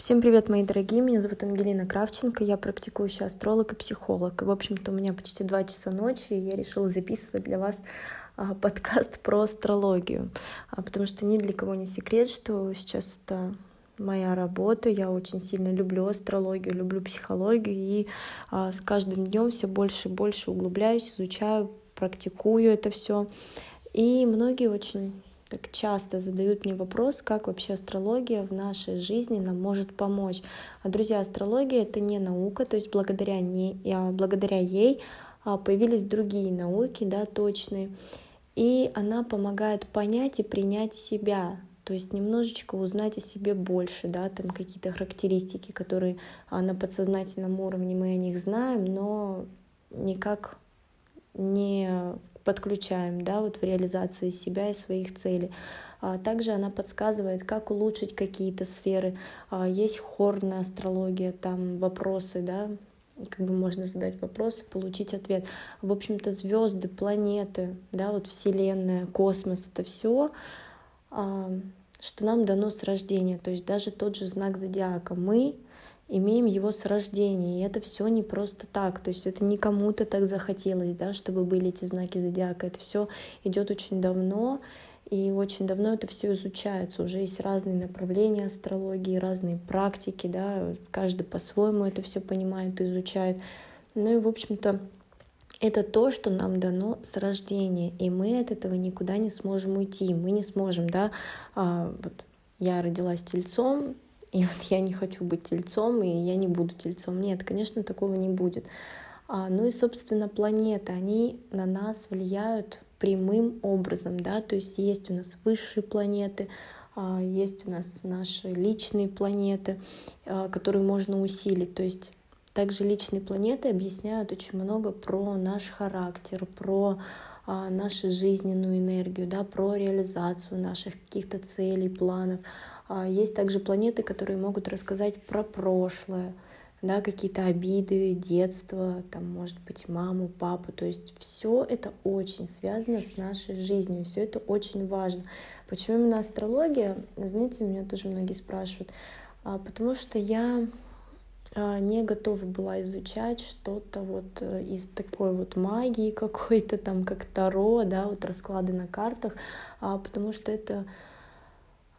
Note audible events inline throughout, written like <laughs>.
Всем привет, мои дорогие, меня зовут Ангелина Кравченко, я практикующий астролог и психолог. И, в общем-то, у меня почти два часа ночи, и я решила записывать для вас а, <laughs> подкаст про астрологию, а, потому что ни для кого не секрет, что сейчас это моя работа, я очень сильно люблю астрологию, люблю психологию, и а, с каждым днем все больше и больше углубляюсь, изучаю, практикую это все. И многие очень так часто задают мне вопрос, как вообще астрология в нашей жизни нам может помочь. А, друзья, астрология — это не наука, то есть благодаря, не, благодаря ей а, появились другие науки, да, точные, и она помогает понять и принять себя, то есть немножечко узнать о себе больше, да, там какие-то характеристики, которые а, на подсознательном уровне мы о них знаем, но никак не подключаем да, вот в реализации себя и своих целей. А также она подсказывает, как улучшить какие-то сферы. А есть хорная астрология, там вопросы, да, как бы можно задать вопросы, получить ответ. В общем-то, звезды, планеты, да, вот Вселенная, космос, это все, а, что нам дано с рождения. То есть даже тот же знак зодиака. Мы имеем его с рождения. И это все не просто так. То есть это не кому-то так захотелось, да, чтобы были эти знаки зодиака. Это все идет очень давно. И очень давно это все изучается. Уже есть разные направления астрологии, разные практики, да, каждый по-своему это все понимает, изучает. Ну и, в общем-то, это то, что нам дано с рождения, и мы от этого никуда не сможем уйти. Мы не сможем, да, а, вот я родилась тельцом, и вот я не хочу быть тельцом, и я не буду тельцом. Нет, конечно, такого не будет. А, ну и, собственно, планеты, они на нас влияют прямым образом, да, то есть есть у нас высшие планеты, а, есть у нас наши личные планеты, а, которые можно усилить, то есть также личные планеты объясняют очень много про наш характер, про нашу жизненную энергию, да, про реализацию наших каких-то целей, планов. А, есть также планеты, которые могут рассказать про прошлое, да, какие-то обиды, детство, там, может быть, маму, папу. То есть все это очень связано с нашей жизнью, все это очень важно. Почему именно астрология? Знаете, меня тоже многие спрашивают. А, потому что я а, не готова была изучать что-то вот э, из такой вот магии какой-то там, как Таро, да, вот расклады на картах, потому что это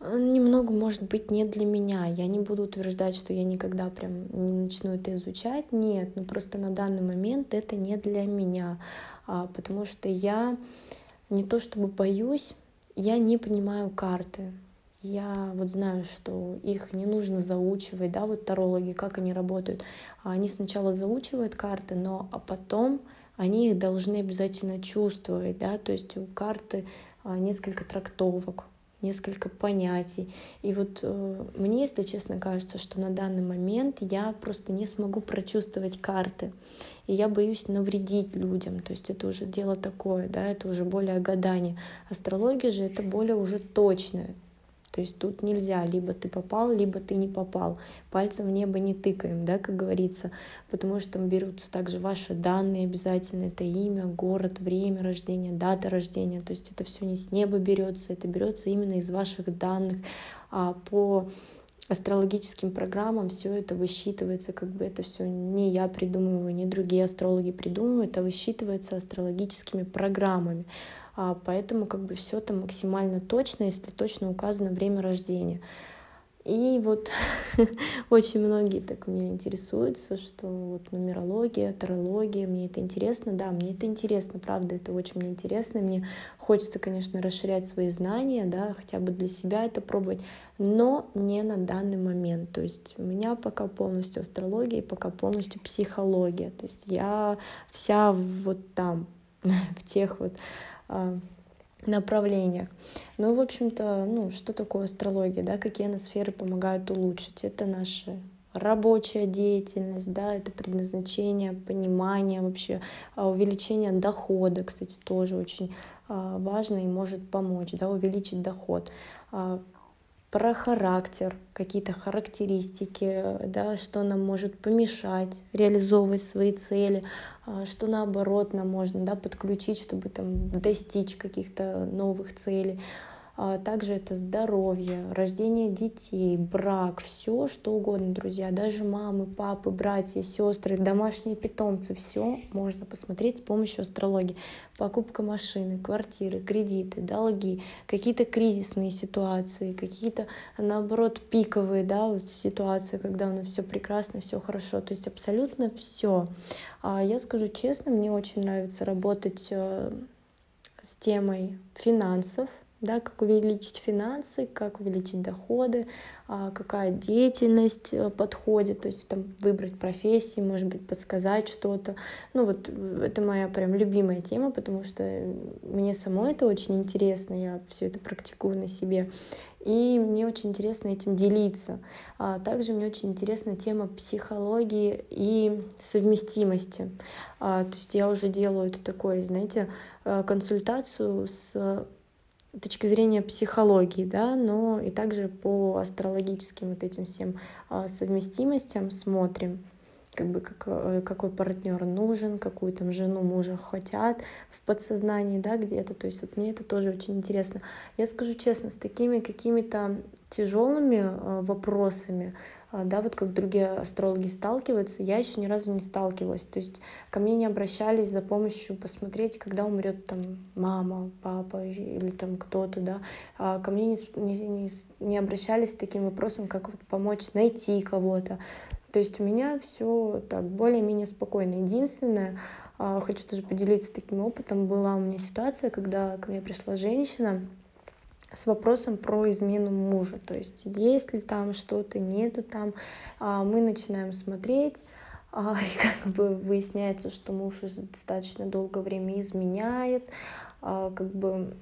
немного, может быть, не для меня. Я не буду утверждать, что я никогда прям не начну это изучать. Нет, ну просто на данный момент это не для меня, а, потому что я не то чтобы боюсь, я не понимаю карты. Я вот знаю, что их не нужно заучивать, да, вот тарологи, как они работают. Они сначала заучивают карты, но а потом они их должны обязательно чувствовать, да, то есть у карты а, несколько трактовок, несколько понятий. И вот э, мне, если честно, кажется, что на данный момент я просто не смогу прочувствовать карты. И я боюсь навредить людям. То есть это уже дело такое, да, это уже более гадание. Астрология же это более уже точное. То есть тут нельзя, либо ты попал, либо ты не попал. Пальцем в небо не тыкаем, да, как говорится, потому что там берутся также ваши данные обязательно, это имя, город, время рождения, дата рождения, то есть это все не с неба берется, это берется именно из ваших данных. А по астрологическим программам все это высчитывается, как бы это все не я придумываю, не другие астрологи придумывают, а высчитывается астрологическими программами. А, поэтому как бы все это максимально точно, если точно указано время рождения. И вот <laughs> очень многие так меня интересуются, что вот нумерология, тарология, мне это интересно. Да, мне это интересно, правда, это очень мне интересно. Мне хочется, конечно, расширять свои знания, да, хотя бы для себя это пробовать, но не на данный момент. То есть у меня пока полностью астрология, пока полностью психология. То есть я вся вот там, <laughs> в тех вот направлениях. Ну, в общем-то, ну, что такое астрология, да, какие она сферы помогают улучшить? Это наша рабочая деятельность, да, это предназначение, понимание вообще, а, увеличение дохода, кстати, тоже очень а, важно и может помочь, да, увеличить доход про характер, какие-то характеристики, да, что нам может помешать реализовывать свои цели, а, что наоборот нам можно да, подключить, чтобы там, достичь каких-то новых целей. А также это здоровье, рождение детей, брак, все что угодно, друзья, даже мамы, папы, братья, сестры, домашние питомцы, все можно посмотреть с помощью астрологии. Покупка машины, квартиры, кредиты, долги, какие-то кризисные ситуации, какие-то, наоборот, пиковые да, вот ситуации, когда у нас все прекрасно, все хорошо, то есть абсолютно все. А я скажу честно, мне очень нравится работать э, с темой финансов, да, как увеличить финансы, как увеличить доходы, а, какая деятельность э, подходит, то есть там выбрать профессии, может быть, подсказать что-то. Ну вот это моя прям любимая тема, потому что мне самой это очень интересно, я все это практикую на себе. И мне очень интересно этим делиться. А также мне очень интересна тема психологии и совместимости. А, то есть я уже делаю это такое, знаете, э, консультацию с точки зрения психологии, да, но и также по астрологическим вот этим всем а, совместимостям смотрим, как бы как, э, какой партнер нужен, какую там жену мужа хотят в подсознании, да, где-то. То есть вот мне это тоже очень интересно. Я скажу честно, с такими какими-то тяжелыми а, вопросами да, вот как другие астрологи сталкиваются, я еще ни разу не сталкивалась. То есть ко мне не обращались за помощью посмотреть, когда умрет там мама, папа или там кто-то, да. А ко мне не, не, не обращались с таким вопросом, как вот помочь найти кого-то. То есть у меня все так более-менее спокойно. Единственное, а, хочу тоже поделиться таким опытом, была у меня ситуация, когда ко мне пришла женщина, с вопросом про измену мужа. То есть, есть ли там что-то, нету там. А, мы начинаем смотреть, а, <laughs> и как бы выясняется, что муж уже достаточно долгое время изменяет, а, как бы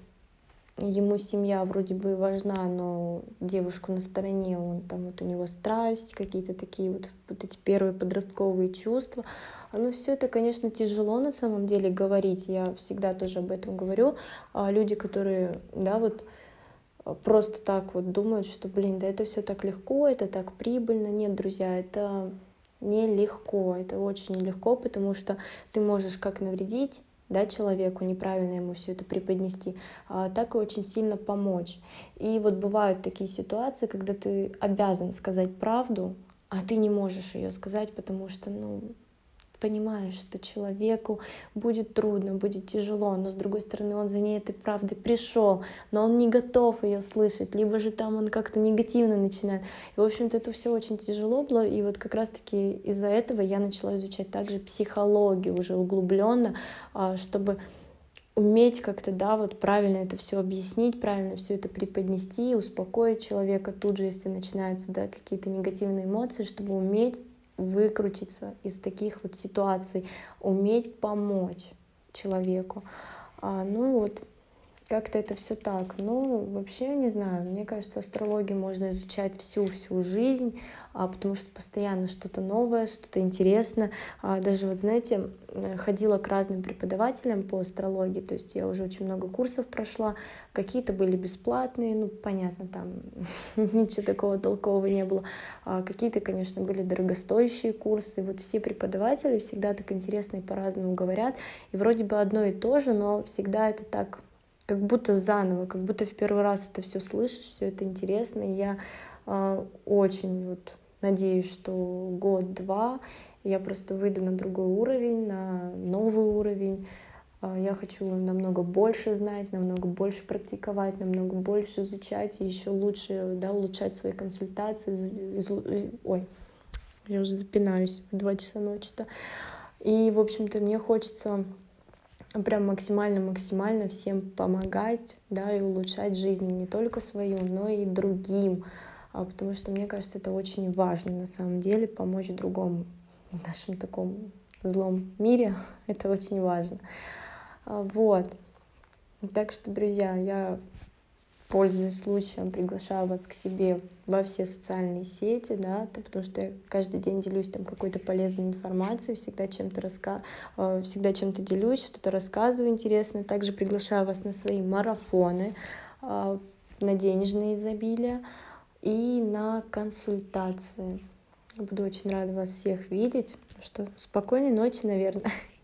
ему семья вроде бы важна, но девушку на стороне, он там вот у него страсть, какие-то такие вот, вот эти первые подростковые чувства. Ну, все это, конечно, тяжело на самом деле говорить. Я всегда тоже об этом говорю. Люди, которые, да, вот просто так вот думают, что, блин, да это все так легко, это так прибыльно. Нет, друзья, это нелегко, это очень нелегко, потому что ты можешь как навредить да, человеку, неправильно ему все это преподнести, а, так и очень сильно помочь. И вот бывают такие ситуации, когда ты обязан сказать правду, а ты не можешь ее сказать, потому что, ну, понимаешь, что человеку будет трудно, будет тяжело, но с другой стороны он за ней этой правдой пришел, но он не готов ее слышать, либо же там он как-то негативно начинает. И, в общем-то, это все очень тяжело было, и вот как раз-таки из-за этого я начала изучать также психологию уже углубленно, а, чтобы уметь как-то, да, вот правильно это все объяснить, правильно все это преподнести, успокоить человека тут же, если начинаются, да, какие-то негативные эмоции, чтобы уметь выкрутиться из таких вот ситуаций, уметь помочь человеку. А, ну вот, как-то это все так. Ну, вообще, не знаю, мне кажется, астрологию можно изучать всю-всю жизнь, а, потому что постоянно что-то новое, что-то интересное. А, даже вот, знаете, э, ходила к разным преподавателям по астрологии, то есть я уже очень много курсов прошла, какие-то были бесплатные, ну, понятно, там <laughs> ничего такого толкового не было, а какие-то, конечно, были дорогостоящие курсы, вот все преподаватели всегда так интересно и по-разному говорят, и вроде бы одно и то же, но всегда это так как будто заново, как будто в первый раз это все слышишь, все это интересно. И я э, очень вот надеюсь, что год-два я просто выйду на другой уровень, на новый уровень. Э, я хочу намного больше знать, намного больше практиковать, намного больше изучать и еще лучше да, улучшать свои консультации. Из, ой, я уже запинаюсь в два часа ночи-то. И, в общем-то, мне хочется прям максимально-максимально всем помогать, да, и улучшать жизнь не только свою, но и другим, а, потому что мне кажется, это очень важно на самом деле, помочь другому в нашем таком злом мире, <laughs> это очень важно. А, вот. Так что, друзья, я пользуясь случаем, приглашаю вас к себе во все социальные сети, да, потому что я каждый день делюсь там какой-то полезной информацией, всегда чем-то раска... Э, всегда чем-то делюсь, что-то рассказываю интересное. Также приглашаю вас на свои марафоны, э, на денежное изобилие и на консультации. Буду очень рада вас всех видеть. Что спокойной ночи, наверное. <laughs>